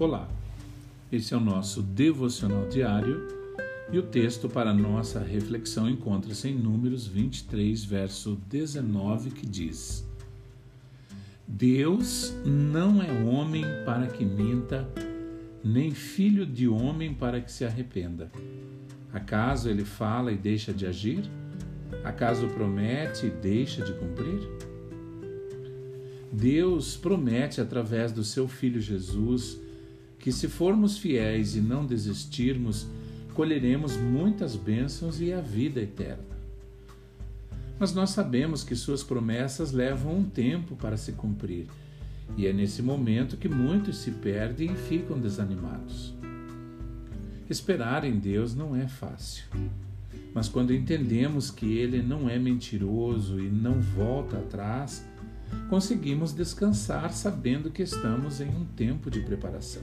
Olá, esse é o nosso devocional diário e o texto para nossa reflexão encontra-se em Números 23, verso 19, que diz: Deus não é homem para que minta, nem filho de homem para que se arrependa. Acaso ele fala e deixa de agir? Acaso promete e deixa de cumprir? Deus promete através do seu Filho Jesus que, se formos fiéis e não desistirmos, colheremos muitas bênçãos e a vida eterna. Mas nós sabemos que suas promessas levam um tempo para se cumprir, e é nesse momento que muitos se perdem e ficam desanimados. Esperar em Deus não é fácil. Mas quando entendemos que Ele não é mentiroso e não volta atrás, conseguimos descansar sabendo que estamos em um tempo de preparação.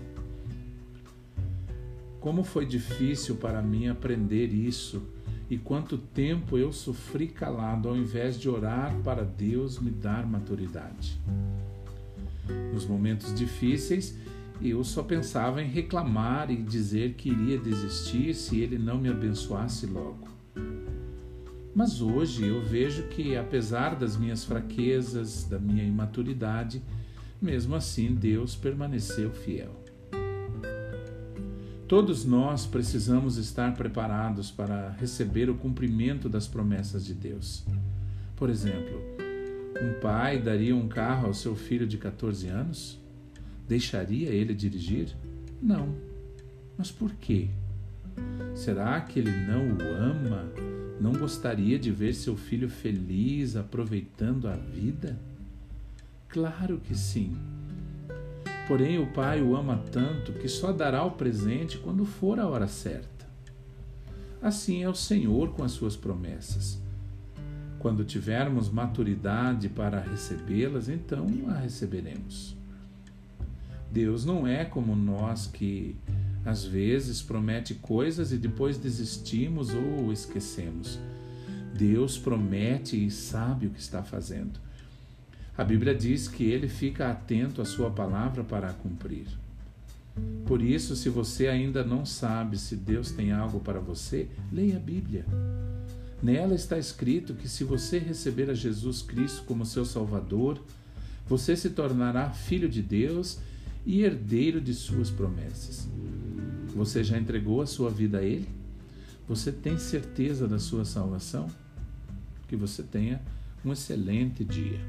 Como foi difícil para mim aprender isso e quanto tempo eu sofri calado ao invés de orar para Deus me dar maturidade. Nos momentos difíceis, eu só pensava em reclamar e dizer que iria desistir se ele não me abençoasse logo. Mas hoje eu vejo que, apesar das minhas fraquezas, da minha imaturidade, mesmo assim Deus permaneceu fiel. Todos nós precisamos estar preparados para receber o cumprimento das promessas de Deus. Por exemplo, um pai daria um carro ao seu filho de 14 anos? Deixaria ele dirigir? Não. Mas por quê? Será que ele não o ama não gostaria de ver seu filho feliz, aproveitando a vida? Claro que sim. Porém, o pai o ama tanto que só dará o presente quando for a hora certa. Assim é o Senhor com as suas promessas. Quando tivermos maturidade para recebê-las, então a receberemos. Deus não é como nós que às vezes promete coisas e depois desistimos ou esquecemos. Deus promete e sabe o que está fazendo. A Bíblia diz que ele fica atento à sua palavra para a cumprir. Por isso, se você ainda não sabe se Deus tem algo para você, leia a Bíblia. Nela está escrito que se você receber a Jesus Cristo como seu Salvador, você se tornará filho de Deus e herdeiro de suas promessas. Você já entregou a sua vida a Ele? Você tem certeza da sua salvação? Que você tenha um excelente dia.